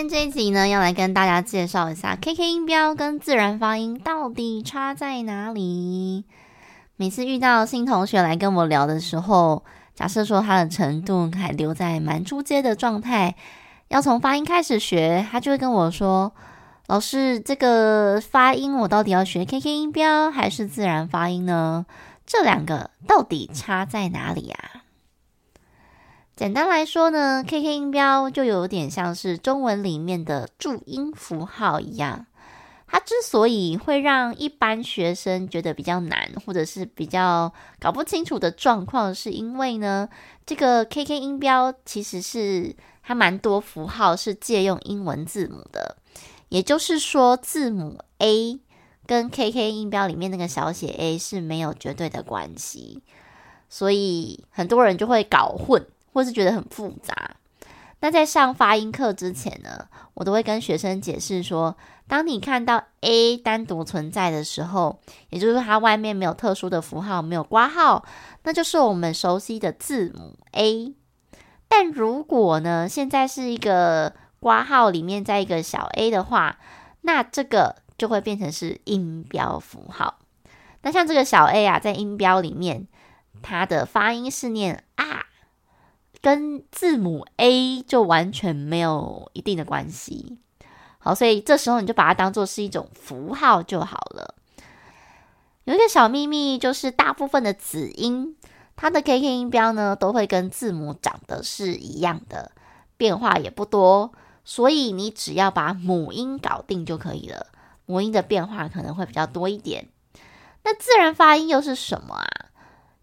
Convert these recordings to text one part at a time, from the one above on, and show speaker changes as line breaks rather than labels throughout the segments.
天这一集呢，要来跟大家介绍一下 KK 音标跟自然发音到底差在哪里。每次遇到新同学来跟我聊的时候，假设说他的程度还留在蛮初阶的状态，要从发音开始学，他就会跟我说：“老师，这个发音我到底要学 KK 音标还是自然发音呢？这两个到底差在哪里呀？”简单来说呢，KK 音标就有点像是中文里面的注音符号一样。它之所以会让一般学生觉得比较难，或者是比较搞不清楚的状况，是因为呢，这个 KK 音标其实是它蛮多符号是借用英文字母的。也就是说，字母 A 跟 KK 音标里面那个小写 a 是没有绝对的关系，所以很多人就会搞混。或是觉得很复杂，那在上发音课之前呢，我都会跟学生解释说，当你看到 A 单独存在的时候，也就是说它外面没有特殊的符号，没有括号，那就是我们熟悉的字母 A。但如果呢，现在是一个括号里面在一个小 a 的话，那这个就会变成是音标符号。那像这个小 a 啊，在音标里面，它的发音是念啊。跟字母 A 就完全没有一定的关系，好，所以这时候你就把它当做是一种符号就好了。有一个小秘密，就是大部分的子音，它的 KK 音标呢，都会跟字母长得是一样的，变化也不多，所以你只要把母音搞定就可以了。母音的变化可能会比较多一点。那自然发音又是什么啊？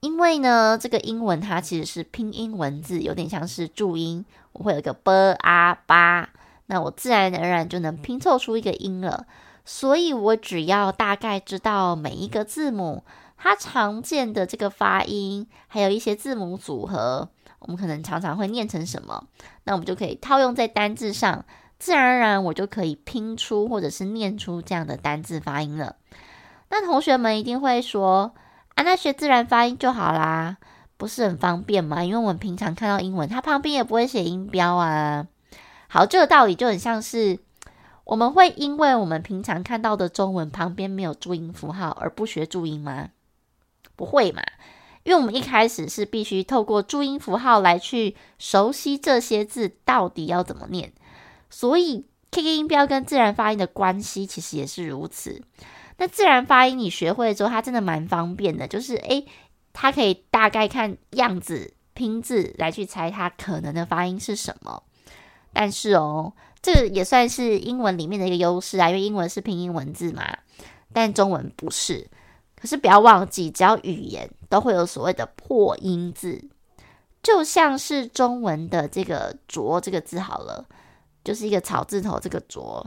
因为呢，这个英文它其实是拼音文字，有点像是注音。我会有一个 b a 巴，那我自然而然就能拼凑出一个音了。所以我只要大概知道每一个字母它常见的这个发音，还有一些字母组合，我们可能常常会念成什么，那我们就可以套用在单字上，自然而然我就可以拼出或者是念出这样的单字发音了。那同学们一定会说，啊，那学自然发音就好啦，不是很方便吗？因为我们平常看到英文，它旁边也不会写音标啊。好，这个道理就很像是我们会因为我们平常看到的中文旁边没有注音符号而不学注音吗？不会嘛，因为我们一开始是必须透过注音符号来去熟悉这些字到底要怎么念，所以 KK 音标跟自然发音的关系其实也是如此。那自然发音你学会了之后，它真的蛮方便的，就是诶，它可以大概看样子拼字来去猜它可能的发音是什么。但是哦，这也算是英文里面的一个优势啊，因为英文是拼音文字嘛，但中文不是。可是不要忘记，只要语言都会有所谓的破音字，就像是中文的这个“浊”这个字好了，就是一个草字头这个“浊”。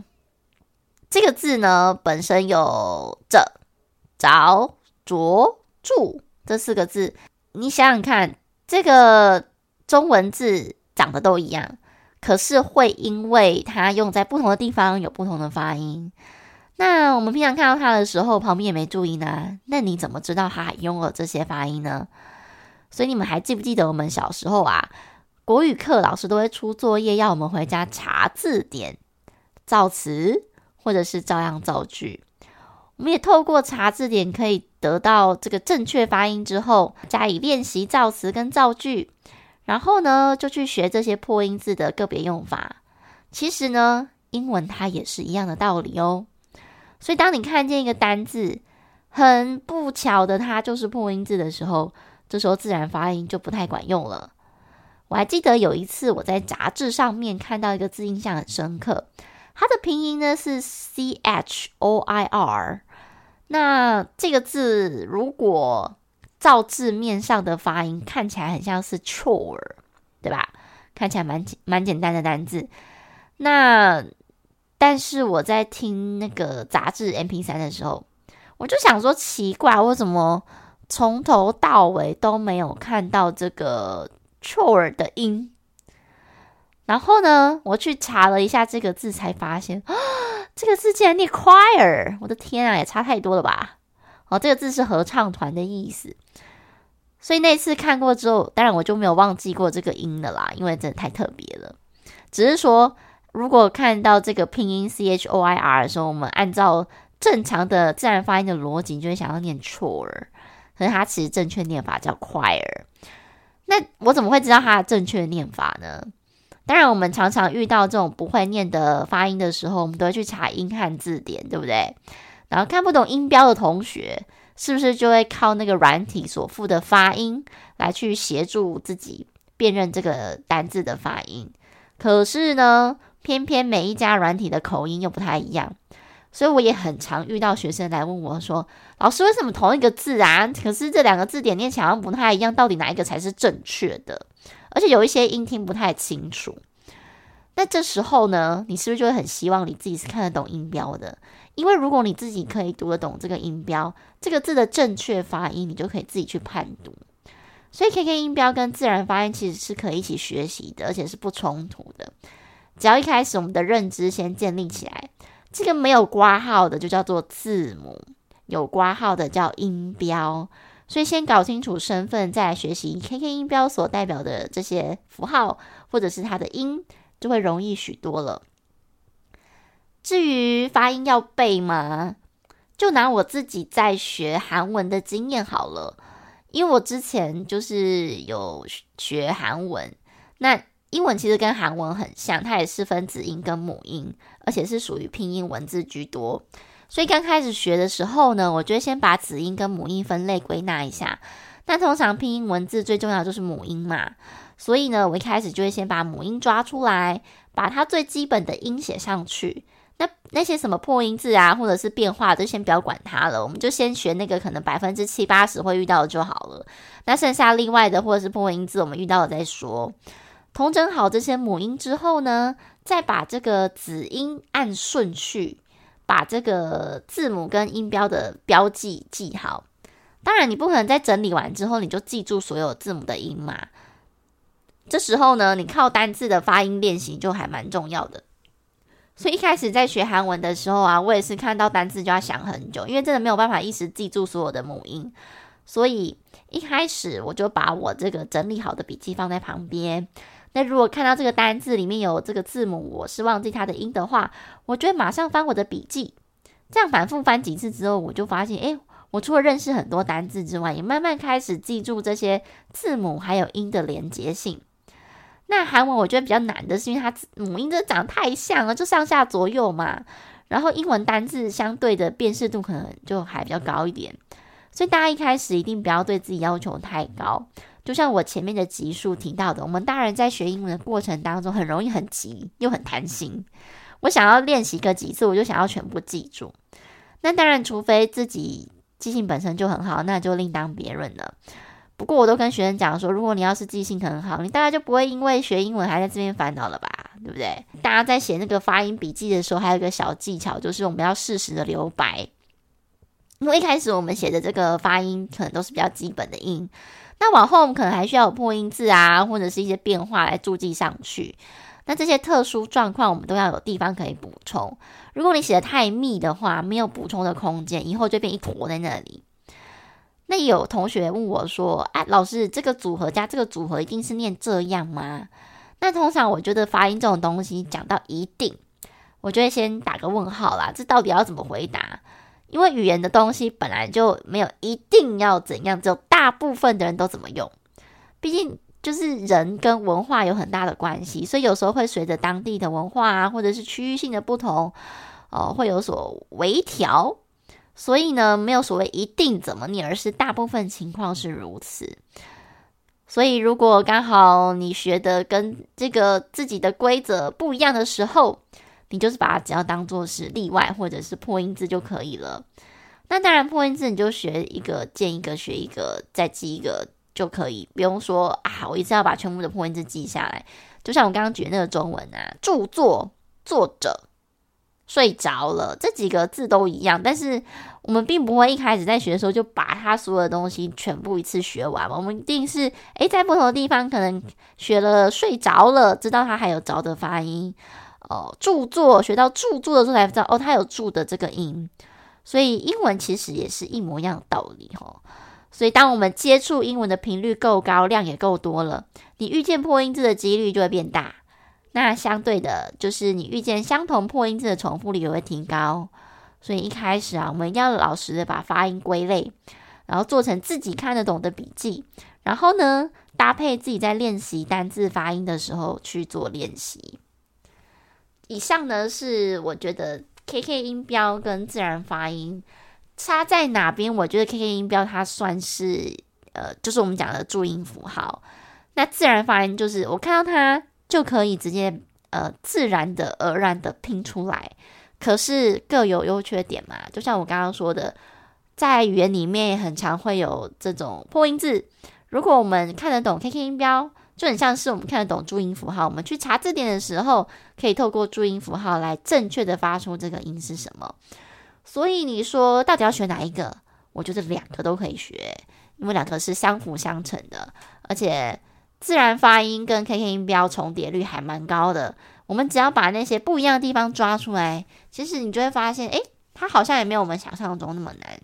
这个字呢，本身有着、着、着、住这四个字。你想想看，这个中文字长得都一样，可是会因为它用在不同的地方有不同的发音。那我们平常看到它的时候，旁边也没注意呢，那你怎么知道它还用了这些发音呢？所以你们还记不记得我们小时候啊，国语课老师都会出作业，要我们回家查字典、造词。或者是照样造句，我们也透过查字典可以得到这个正确发音之后，加以练习造词跟造句，然后呢就去学这些破音字的个别用法。其实呢，英文它也是一样的道理哦。所以当你看见一个单字很不巧的它就是破音字的时候，这时候自然发音就不太管用了。我还记得有一次我在杂志上面看到一个字，印象很深刻。它的拼音呢是 C H O I R。那这个字如果照字面上的发音，看起来很像是 chore，对吧？看起来蛮简蛮简单的单字。那但是我在听那个杂志 MP3 的时候，我就想说奇怪，为什么从头到尾都没有看到这个。chore 的音，然后呢，我去查了一下这个字，才发现啊，这个字竟然念 choir！我的天啊，也差太多了吧？哦，这个字是合唱团的意思。所以那次看过之后，当然我就没有忘记过这个音的啦，因为真的太特别了。只是说，如果看到这个拼音 c h o i r 的时候，我们按照正常的自然发音的逻辑，就会想要念 Chor 可是它其实正确念法叫 choir。那我怎么会知道它的正确念法呢？当然，我们常常遇到这种不会念的发音的时候，我们都会去查英汉字典，对不对？然后看不懂音标的同学，是不是就会靠那个软体所附的发音来去协助自己辨认这个单字的发音？可是呢，偏偏每一家软体的口音又不太一样。所以我也很常遇到学生来问我说：“老师，为什么同一个字啊？可是这两个字典念起来好像不太一样，到底哪一个才是正确的？而且有一些音听不太清楚。那这时候呢，你是不是就会很希望你自己是看得懂音标的？因为如果你自己可以读得懂这个音标，这个字的正确发音，你就可以自己去判读。所以 KK 音标跟自然发音其实是可以一起学习的，而且是不冲突的。只要一开始我们的认知先建立起来。”这个没有括号的就叫做字母，有括号的叫音标。所以先搞清楚身份，再来学习 KK 音标所代表的这些符号或者是它的音，就会容易许多了。至于发音要背吗？就拿我自己在学韩文的经验好了，因为我之前就是有学韩文，那。英文其实跟韩文很像，它也是分子音跟母音，而且是属于拼音文字居多。所以刚开始学的时候呢，我觉得先把子音跟母音分类归纳一下。那通常拼音文字最重要就是母音嘛，所以呢，我一开始就会先把母音抓出来，把它最基本的音写上去。那那些什么破音字啊，或者是变化，就先不要管它了，我们就先学那个可能百分之七八十会遇到的就好了。那剩下另外的或者是破音字，我们遇到了再说。统整好这些母音之后呢，再把这个子音按顺序，把这个字母跟音标的标记记好。当然，你不可能在整理完之后你就记住所有字母的音嘛。这时候呢，你靠单字的发音练习就还蛮重要的。所以一开始在学韩文的时候啊，我也是看到单字就要想很久，因为真的没有办法一时记住所有的母音。所以一开始我就把我这个整理好的笔记放在旁边。那如果看到这个单字里面有这个字母，我是忘记它的音的话，我就会马上翻我的笔记。这样反复翻几次之后，我就发现，诶，我除了认识很多单字之外，也慢慢开始记住这些字母还有音的连结性。那韩文我觉得比较难的是，因为它母音真的长得太像了，就上下左右嘛。然后英文单字相对的辨识度可能就还比较高一点，所以大家一开始一定不要对自己要求太高。就像我前面的集数提到的，我们大人在学英文的过程当中，很容易很急又很贪心。我想要练习个几次，我就想要全部记住。那当然，除非自己记性本身就很好，那就另当别论了。不过，我都跟学生讲说，如果你要是记性很好，你大概就不会因为学英文还在这边烦恼了吧？对不对？大家在写那个发音笔记的时候，还有一个小技巧，就是我们要适时的留白。因为一开始我们写的这个发音，可能都是比较基本的音。那往后我们可能还需要有破音字啊，或者是一些变化来注记上去。那这些特殊状况，我们都要有地方可以补充。如果你写的太密的话，没有补充的空间，以后就变一坨在那里。那有同学问我说：“哎，老师，这个组合加这个组合一定是念这样吗？”那通常我觉得发音这种东西讲到一定，我就会先打个问号啦。这到底要怎么回答？因为语言的东西本来就没有一定要怎样，只有大部分的人都怎么用。毕竟就是人跟文化有很大的关系，所以有时候会随着当地的文化啊，或者是区域性的不同，哦，会有所微调。所以呢，没有所谓一定怎么念，而是大部分情况是如此。所以，如果刚好你学的跟这个自己的规则不一样的时候，你就是把它只要当做是例外或者是破音字就可以了。那当然，破音字你就学一个，见一个学一个，再记一个。就可以不用说啊，我一次要把全部的破音字记下来。就像我刚刚举那个中文啊，著作作者睡着了这几个字都一样，但是我们并不会一开始在学的时候就把它所有的东西全部一次学完。我们一定是诶，在不同的地方可能学了睡着了，知道它还有着的发音哦。著作学到著作的时候才知道哦，它有著的这个音。所以英文其实也是一模一样的道理哦。所以，当我们接触英文的频率够高，量也够多了，你遇见破音字的几率就会变大。那相对的，就是你遇见相同破音字的重复率也会提高。所以一开始啊，我们一定要老实的把发音归类，然后做成自己看得懂的笔记，然后呢，搭配自己在练习单字发音的时候去做练习。以上呢，是我觉得 KK 音标跟自然发音。差在哪边？我觉得 KK 音标它算是呃，就是我们讲的注音符号。那自然发音就是我看到它就可以直接呃自然的而然的拼出来。可是各有优缺点嘛，就像我刚刚说的，在语言里面也很常会有这种破音字。如果我们看得懂 KK 音标，就很像是我们看得懂注音符号。我们去查字典的时候，可以透过注音符号来正确的发出这个音是什么。所以你说到底要学哪一个？我觉得两个都可以学，因为两个是相辅相成的，而且自然发音跟 KK 音标重叠率还蛮高的。我们只要把那些不一样的地方抓出来，其实你就会发现，诶，它好像也没有我们想象中那么难。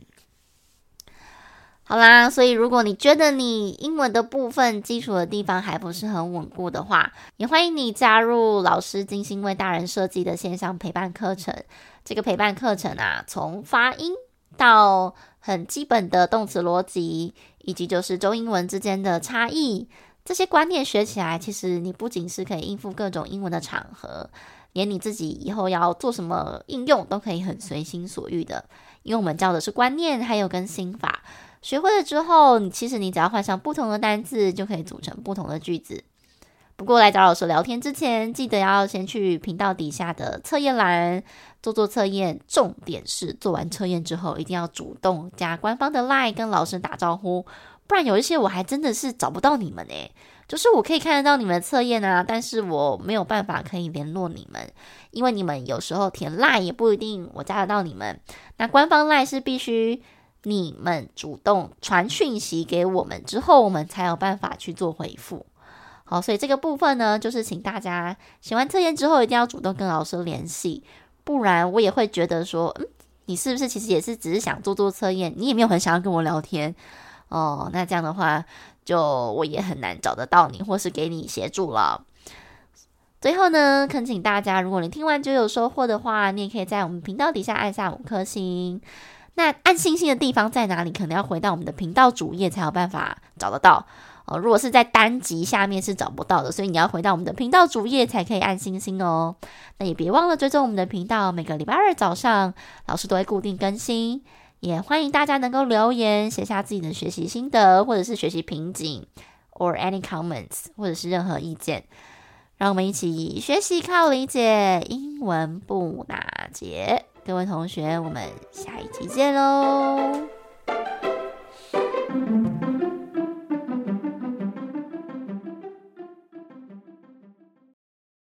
好啦，所以如果你觉得你英文的部分基础的地方还不是很稳固的话，也欢迎你加入老师精心为大人设计的线上陪伴课程。这个陪伴课程啊，从发音到很基本的动词逻辑，以及就是中英文之间的差异，这些观念学起来，其实你不仅是可以应付各种英文的场合，连你自己以后要做什么应用都可以很随心所欲的。因为我们教的是观念，还有跟心法。学会了之后，其实你只要换上不同的单字，就可以组成不同的句子。不过来找老师聊天之前，记得要先去频道底下的测验栏做做测验。重点是做完测验之后，一定要主动加官方的 LINE 跟老师打招呼，不然有一些我还真的是找不到你们诶。就是我可以看得到你们的测验啊，但是我没有办法可以联络你们，因为你们有时候填 LINE 也不一定我加得到你们。那官方 LINE 是必须。你们主动传讯息给我们之后，我们才有办法去做回复。好，所以这个部分呢，就是请大家写完测验之后，一定要主动跟老师联系，不然我也会觉得说，嗯，你是不是其实也是只是想做做测验，你也没有很想要跟我聊天哦？那这样的话，就我也很难找得到你，或是给你协助了。最后呢，恳请大家，如果你听完就有收获的话，你也可以在我们频道底下按下五颗星。那按星星的地方在哪里？可能要回到我们的频道主页才有办法找得到哦。如果是在单集下面是找不到的，所以你要回到我们的频道主页才可以按星星哦。那也别忘了追踪我们的频道，每个礼拜二早上老师都会固定更新。也欢迎大家能够留言写下自己的学习心得，或者是学习瓶颈，or any comments，或者是任何意见。让我们一起学习靠理解，英文不打结。各位同学，我们下一集见喽！